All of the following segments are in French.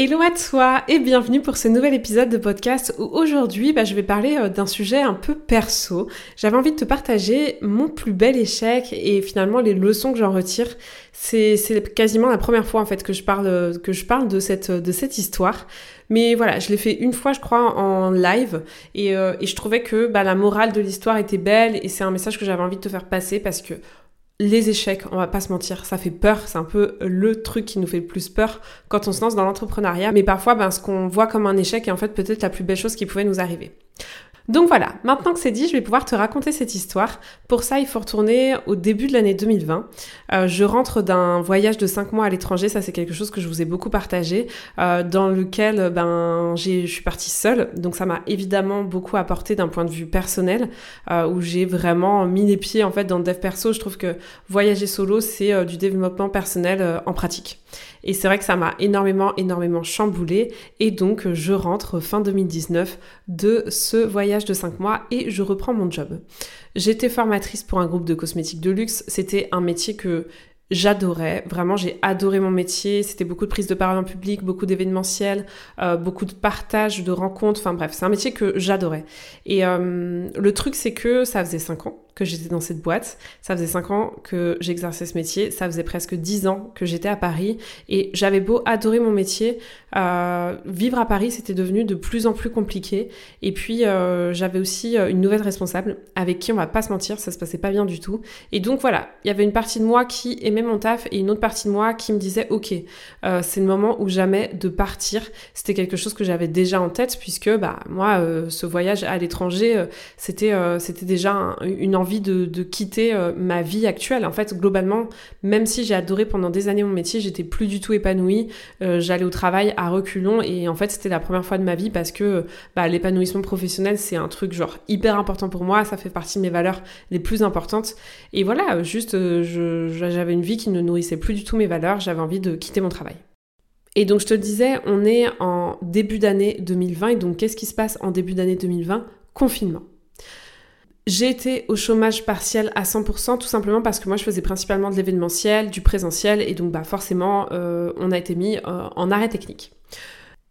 Hello à toi et bienvenue pour ce nouvel épisode de podcast où aujourd'hui bah, je vais parler euh, d'un sujet un peu perso. J'avais envie de te partager mon plus bel échec et finalement les leçons que j'en retire. C'est quasiment la première fois en fait que je parle, que je parle de, cette, de cette histoire. Mais voilà, je l'ai fait une fois je crois en live et, euh, et je trouvais que bah, la morale de l'histoire était belle et c'est un message que j'avais envie de te faire passer parce que les échecs, on va pas se mentir, ça fait peur, c'est un peu le truc qui nous fait le plus peur quand on se lance dans l'entrepreneuriat, mais parfois ben, ce qu'on voit comme un échec est en fait peut-être la plus belle chose qui pouvait nous arriver. Donc voilà, maintenant que c'est dit, je vais pouvoir te raconter cette histoire. Pour ça, il faut retourner au début de l'année 2020. Euh, je rentre d'un voyage de 5 mois à l'étranger, ça c'est quelque chose que je vous ai beaucoup partagé, euh, dans lequel ben, je suis partie seule. Donc ça m'a évidemment beaucoup apporté d'un point de vue personnel, euh, où j'ai vraiment mis les pieds en fait dans le dev perso. Je trouve que voyager solo, c'est du développement personnel en pratique. Et c'est vrai que ça m'a énormément, énormément chamboulé. Et donc, je rentre fin 2019 de ce voyage de 5 mois et je reprends mon job. J'étais formatrice pour un groupe de cosmétiques de luxe. C'était un métier que J'adorais, vraiment j'ai adoré mon métier, c'était beaucoup de prise de parole en public, beaucoup d'événementiels, euh, beaucoup de partage, de rencontres, enfin bref, c'est un métier que j'adorais. Et euh, le truc c'est que ça faisait 5 ans que j'étais dans cette boîte. Ça faisait 5 ans que j'exerçais ce métier. Ça faisait presque 10 ans que j'étais à Paris. Et j'avais beau adorer mon métier, euh, vivre à Paris, c'était devenu de plus en plus compliqué. Et puis, euh, j'avais aussi euh, une nouvelle responsable avec qui, on va pas se mentir, ça se passait pas bien du tout. Et donc, voilà, il y avait une partie de moi qui aimait mon taf et une autre partie de moi qui me disait, OK, c'est le moment ou jamais de partir. C'était quelque chose que j'avais déjà en tête puisque, bah, moi, ce voyage à l'étranger, c'était, c'était déjà une envie de, quitter euh, ma vie actuelle. En fait, globalement, même si j'ai adoré pendant des années mon métier, j'étais plus du tout épanouie. Euh, j'allais au travail à reculons et en fait, c'était la première fois de ma vie parce que bah, l'épanouissement professionnel, c'est un truc genre hyper important pour moi. Ça fait partie de mes valeurs les plus importantes. Et voilà, juste, euh, j'avais une qui ne nourrissait plus du tout mes valeurs. J'avais envie de quitter mon travail. Et donc je te disais, on est en début d'année 2020 et donc qu'est-ce qui se passe en début d'année 2020 Confinement. J'ai été au chômage partiel à 100% tout simplement parce que moi je faisais principalement de l'événementiel, du présentiel et donc bah forcément euh, on a été mis euh, en arrêt technique.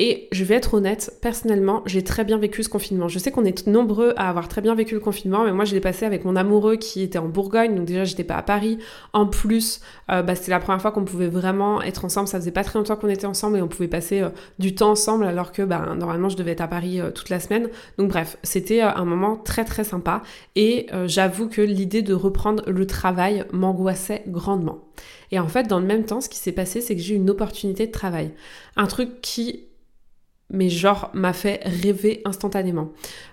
Et je vais être honnête, personnellement, j'ai très bien vécu ce confinement. Je sais qu'on est nombreux à avoir très bien vécu le confinement, mais moi je l'ai passé avec mon amoureux qui était en Bourgogne, donc déjà j'étais pas à Paris. En plus, euh, bah, c'était la première fois qu'on pouvait vraiment être ensemble. Ça faisait pas très longtemps qu'on était ensemble et on pouvait passer euh, du temps ensemble alors que bah, normalement je devais être à Paris euh, toute la semaine. Donc bref, c'était un moment très très sympa et j'avoue que l'idée de reprendre le travail m'angoissait grandement. Et en fait, dans le même temps, ce qui s'est passé, c'est que j'ai eu une opportunité de travail. Un truc qui mais genre m'a fait rêver instantanément.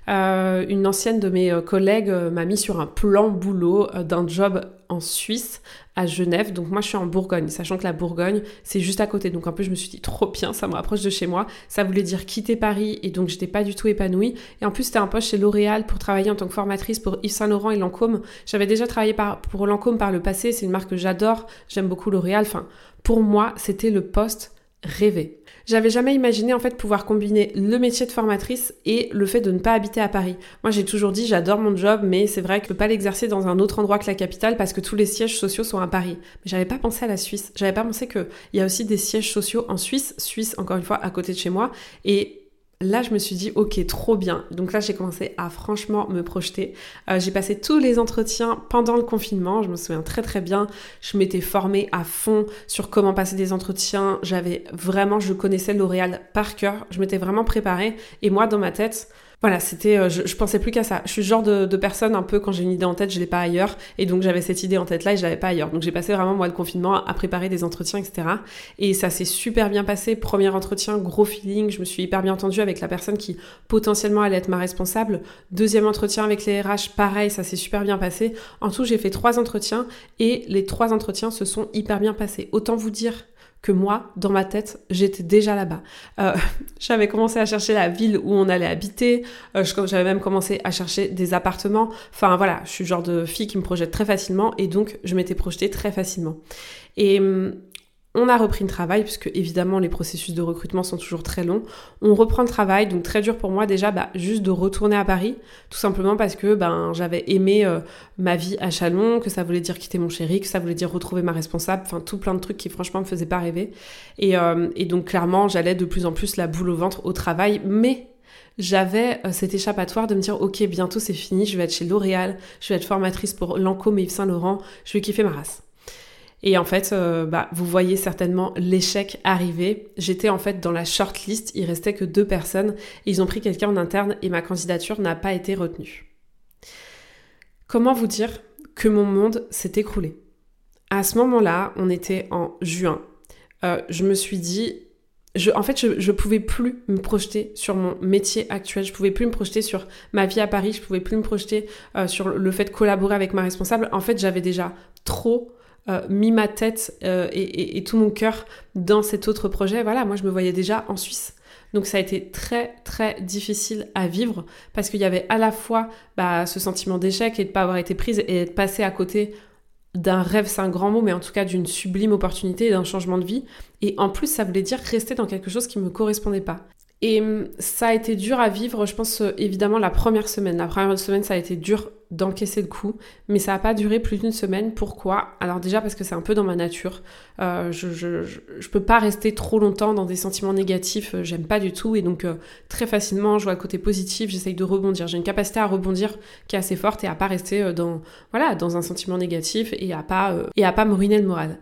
Euh, une ancienne de mes euh, collègues euh, m'a mis sur un plan boulot d'un job en Suisse, à Genève. Donc moi je suis en Bourgogne, sachant que la Bourgogne c'est juste à côté. Donc un peu je me suis dit trop bien, ça me rapproche de chez moi. Ça voulait dire quitter Paris et donc j'étais pas du tout épanouie. Et en plus c'était un poste chez L'Oréal pour travailler en tant que formatrice pour Yves Saint Laurent et Lancôme. J'avais déjà travaillé pour Lancôme par le passé, c'est une marque que j'adore, j'aime beaucoup L'Oréal. Enfin pour moi c'était le poste rêvé. J'avais jamais imaginé en fait pouvoir combiner le métier de formatrice et le fait de ne pas habiter à Paris. Moi j'ai toujours dit j'adore mon job mais c'est vrai que je peux pas l'exercer dans un autre endroit que la capitale parce que tous les sièges sociaux sont à Paris. Mais j'avais pas pensé à la Suisse. J'avais pas pensé qu'il y a aussi des sièges sociaux en Suisse, Suisse encore une fois à côté de chez moi et là, je me suis dit, ok, trop bien. Donc là, j'ai commencé à franchement me projeter. Euh, j'ai passé tous les entretiens pendant le confinement. Je me souviens très très bien. Je m'étais formée à fond sur comment passer des entretiens. J'avais vraiment, je connaissais L'Oréal par cœur. Je m'étais vraiment préparée. Et moi, dans ma tête, voilà, c'était, euh, je, pensais plus qu'à ça. Je suis le genre de, personne un peu quand j'ai une idée en tête, je l'ai pas ailleurs, et donc j'avais cette idée en tête là et je l'avais pas ailleurs. Donc j'ai passé vraiment moi le confinement à préparer des entretiens, etc. Et ça s'est super bien passé. Premier entretien, gros feeling, je me suis hyper bien entendue avec la personne qui potentiellement allait être ma responsable. Deuxième entretien avec les RH, pareil, ça s'est super bien passé. En tout, j'ai fait trois entretiens et les trois entretiens se sont hyper bien passés. Autant vous dire que moi, dans ma tête, j'étais déjà là-bas. Euh, j'avais commencé à chercher la ville où on allait habiter, euh, j'avais même commencé à chercher des appartements. Enfin voilà, je suis le genre de fille qui me projette très facilement et donc je m'étais projetée très facilement. Et hum, on a repris le travail, puisque évidemment les processus de recrutement sont toujours très longs. On reprend le travail, donc très dur pour moi déjà, bah, juste de retourner à Paris, tout simplement parce que ben, j'avais aimé euh, ma vie à Chalon, que ça voulait dire quitter mon chéri, que ça voulait dire retrouver ma responsable, enfin tout plein de trucs qui franchement me faisaient pas rêver. Et, euh, et donc clairement, j'allais de plus en plus la boule au ventre au travail, mais j'avais euh, cet échappatoire de me dire ok bientôt c'est fini, je vais être chez L'Oréal, je vais être formatrice pour Lancôme et Yves Saint Laurent, je vais kiffer ma race. Et en fait, euh, bah, vous voyez certainement l'échec arriver. J'étais en fait dans la shortlist, il restait que deux personnes. Ils ont pris quelqu'un en interne et ma candidature n'a pas été retenue. Comment vous dire que mon monde s'est écroulé? À ce moment-là, on était en juin. Euh, je me suis dit, je, en fait, je, je pouvais plus me projeter sur mon métier actuel. Je pouvais plus me projeter sur ma vie à Paris. Je pouvais plus me projeter euh, sur le fait de collaborer avec ma responsable. En fait, j'avais déjà trop euh, mis ma tête euh, et, tout mon cœur dans cet autre projet, voilà, moi je me voyais déjà en Suisse. Donc ça a été très très difficile à vivre parce qu'il y avait à la fois bah, ce sentiment d'échec et de ne pas avoir été prise et de passer à côté d'un rêve, c'est un grand mot, mais en tout cas d'une sublime opportunité et d'un changement de vie. Et en plus, ça voulait dire rester dans quelque chose qui ne me correspondait pas. Et hum, ça a été dur à vivre, je pense euh, évidemment la première semaine. La première semaine, ça a été dur d'encaisser le coup, mais ça n'a pas duré plus d'une semaine. Pourquoi? Alors déjà parce que c'est un peu dans ma nature. Euh, je, je, je, peux pas rester trop longtemps dans des sentiments négatifs, euh, j'aime pas du tout, et donc très facilement je vois le côté positif, j'essaye de rebondir. J'ai une capacité à rebondir qui est assez forte et à pas rester dans voilà dans un sentiment négatif et à pas et à pas me ruiner le moral.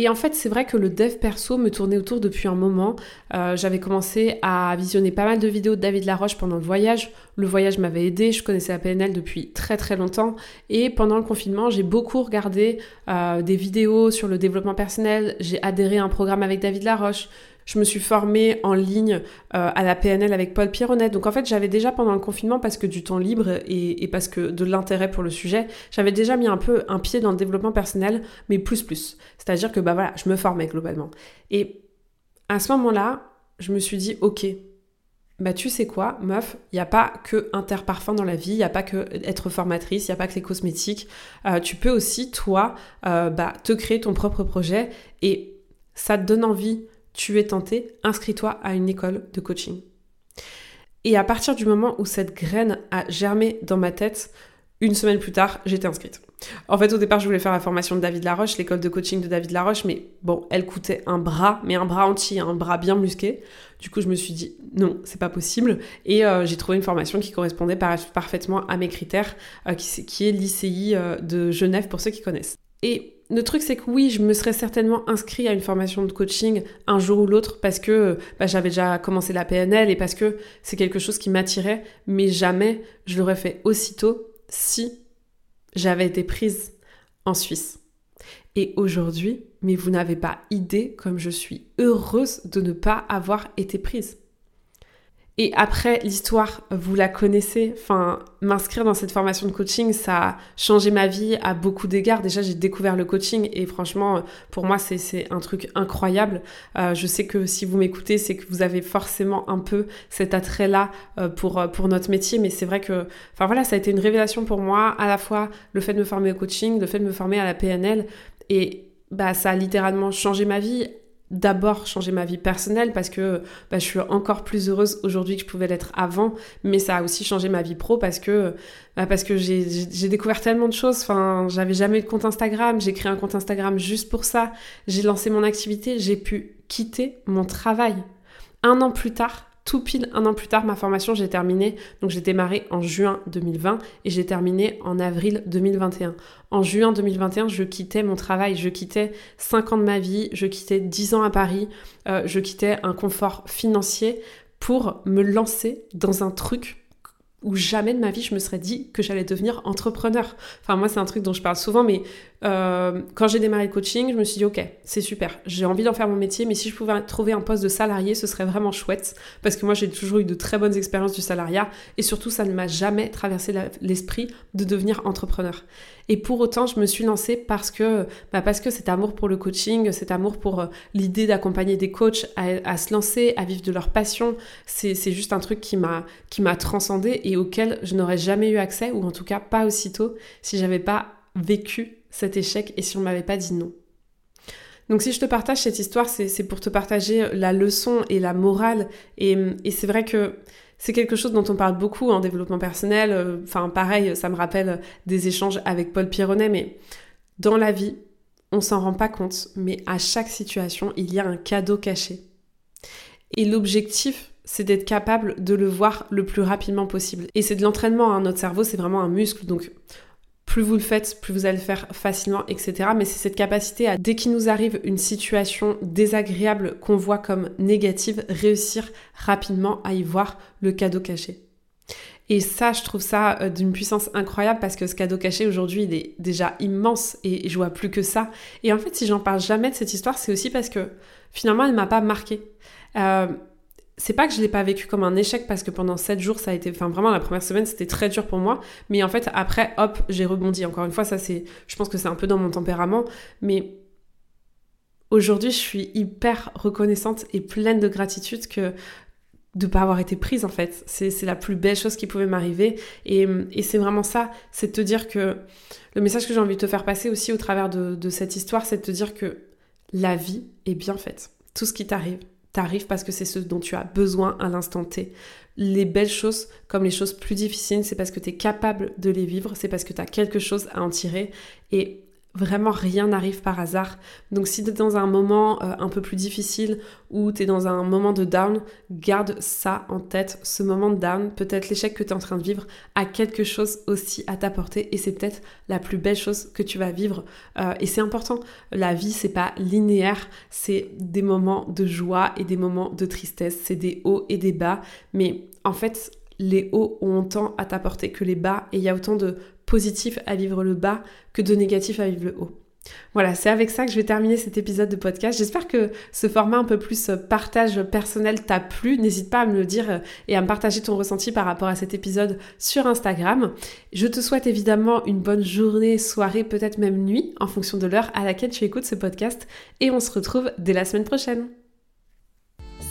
Et en fait, c'est vrai que le dev perso me tournait autour depuis un moment. Euh, j'avais commencé à visionner pas mal de vidéos de David Laroche pendant le voyage. Le voyage m'avait aidé, je connaissais la PNL depuis très très longtemps. Et pendant le confinement, j'ai beaucoup regardé euh, des vidéos sur le développement personnel. J'ai adhéré à un programme avec David Laroche. Je me suis formée en ligne euh, à la PNL avec Paul Pironnet. Donc en fait, j'avais déjà pendant le confinement, parce que du temps libre et, parce que de l'intérêt pour le sujet, j'avais déjà mis un peu un pied dans le développement personnel, mais plus plus. C'est-à-dire que bah voilà, je me formais globalement. Et à ce moment-là, je me suis dit, ok, bah tu sais quoi, meuf, il n'y a pas que Interparfum dans la vie, il n'y a pas que être formatrice, il n'y a pas que les cosmétiques. Euh, tu peux aussi, toi, euh, bah, te créer ton propre projet et ça te donne envie tu es tenté, inscris-toi à une école de coaching. Et à partir du moment où cette graine a germé dans ma tête, une semaine plus tard, j'étais inscrite. En fait, au départ, je voulais faire la formation de David Laroche, l'école de coaching de David Laroche, mais bon, elle coûtait un bras, mais un bras entier, un bras bien musqué. Du coup, je me suis dit non, c'est pas possible. Et euh, j'ai trouvé une formation qui correspondait parfaitement à mes critères, euh, qui, est l'ICI euh, de Genève pour ceux qui connaissent. Le truc, c'est que oui, je me serais certainement inscrit à une formation de coaching un jour ou l'autre parce que bah, j'avais déjà commencé la PNL et parce que c'est quelque chose qui m'attirait, mais jamais je l'aurais fait aussitôt si j'avais été prise en Suisse. Et aujourd'hui, mais vous n'avez pas idée comme je suis heureuse de ne pas avoir été prise. Et après, l'histoire, vous la connaissez. Enfin, m'inscrire dans cette formation de coaching, ça a changé ma vie à beaucoup d'égards. Déjà, j'ai découvert le coaching et franchement, pour moi, c'est un truc incroyable. Euh, je sais que si vous m'écoutez, c'est que vous avez forcément un peu cet attrait-là euh, pour, pour notre métier. Mais c'est vrai que, enfin voilà, ça a été une révélation pour moi, à la fois le fait de me former au coaching, le fait de me former à la PNL. Et bah, ça a littéralement changé ma vie d'abord changer ma vie personnelle parce que bah, je suis encore plus heureuse aujourd'hui que je pouvais l'être avant, mais ça a aussi changé ma vie pro parce que bah, parce que j'ai découvert tellement de choses. Enfin, j'avais jamais eu de compte Instagram, j'ai créé un compte Instagram juste pour ça. J'ai lancé mon activité, j'ai pu quitter mon travail. Un an plus tard, tout pile un an plus tard, ma formation, j'ai terminé. Donc j'ai démarré en juin 2020 et j'ai terminé en avril 2021. En juin 2021, je quittais mon travail, je quittais 5 ans de ma vie, je quittais 10 ans à Paris, euh, je quittais un confort financier pour me lancer dans un truc où jamais de ma vie je me serais dit que j'allais devenir entrepreneur. Enfin moi c'est un truc dont je parle souvent mais euh, quand j'ai démarré le coaching, je me suis dit, ok, c'est super, j'ai envie d'en faire mon métier, mais si je pouvais trouver un poste de salarié, ce serait vraiment chouette, parce que moi j'ai toujours eu de très bonnes expériences du salariat, et surtout ça ne m'a jamais traversé l'esprit de devenir entrepreneur. Et pour autant, je me suis lancée parce que, bah parce que cet amour pour le coaching, cet amour pour euh, l'idée d'accompagner des coachs à, se lancer, à vivre de leur passion, c'est juste un truc qui m'a qui m'a transcendé et auquel je n'aurais jamais eu accès, ou en tout cas pas aussitôt, si j'avais pas vécu cet échec et si on m'avait pas dit non. Donc si je te partage cette histoire, c'est pour te partager la leçon et la morale. Et, c'est vrai que c'est quelque chose dont on parle beaucoup en développement personnel. Enfin, pareil, ça me rappelle des échanges avec Paul Pironnet, mais dans la vie, on s'en rend pas compte, mais à chaque situation, il y a un cadeau caché. Et l'objectif, c'est d'être capable de le voir le plus rapidement possible. Et c'est de l'entraînement, hein. notre cerveau, c'est vraiment un muscle, donc plus vous le faites, plus vous allez le faire facilement, etc. Mais c'est cette capacité à, dès qu'il nous arrive une situation désagréable qu'on voit comme négative, réussir rapidement à y voir le cadeau caché. Et ça, je trouve ça euh, d'une puissance incroyable parce que ce cadeau caché aujourd'hui, il est déjà immense et je vois plus que ça. Et en fait, si j'en parle jamais de cette histoire, c'est aussi parce que finalement, elle m'a pas marqué. Euh, c'est pas que je l'ai pas vécu comme un échec parce que pendant 7 jours ça a été enfin vraiment la première semaine c'était très dur pour moi. Mais en fait après hop j'ai rebondi. Encore une fois ça je pense que c'est un peu dans mon tempérament. Mais aujourd'hui je suis hyper reconnaissante et pleine de gratitude que de pas avoir été prise en fait. C'est la plus belle chose qui pouvait m'arriver. Et, et c'est vraiment ça. C'est de te dire que le message que j'ai envie de te faire passer aussi au travers de, de cette histoire c'est de te dire que la vie est bien faite. Tout ce qui t'arrive t'arrive parce que c'est ce dont tu as besoin à l'instant T. Les belles choses, comme les choses plus difficiles, c'est parce que tu es capable de les vivre, c'est parce que tu as quelque chose à en tirer. Et Vraiment, rien n'arrive par hasard. Donc si tu es dans un moment euh, un peu plus difficile ou tu es dans un moment de down, garde ça en tête. Ce moment de down, peut-être l'échec que tu es en train de vivre, a quelque chose aussi à t'apporter et c'est peut-être la plus belle chose que tu vas vivre. Euh, et c'est important. La vie, c'est pas linéaire, c'est des moments de joie et des moments de tristesse, c'est des hauts et des bas. Mais en fait, les hauts ont autant à t'apporter que les bas et il y a autant de positif à vivre le bas que de négatif à vivre le haut. Voilà, c'est avec ça que je vais terminer cet épisode de podcast. J'espère que ce format un peu plus euh, partage personnel t'a plu. N'hésite pas à me le dire euh, et à me partager ton ressenti par rapport à cet épisode sur Instagram. Je te souhaite évidemment une bonne journée, soirée, peut-être même nuit, en fonction de l'heure à laquelle tu écoutes ce podcast. Et on se retrouve dès la semaine prochaine.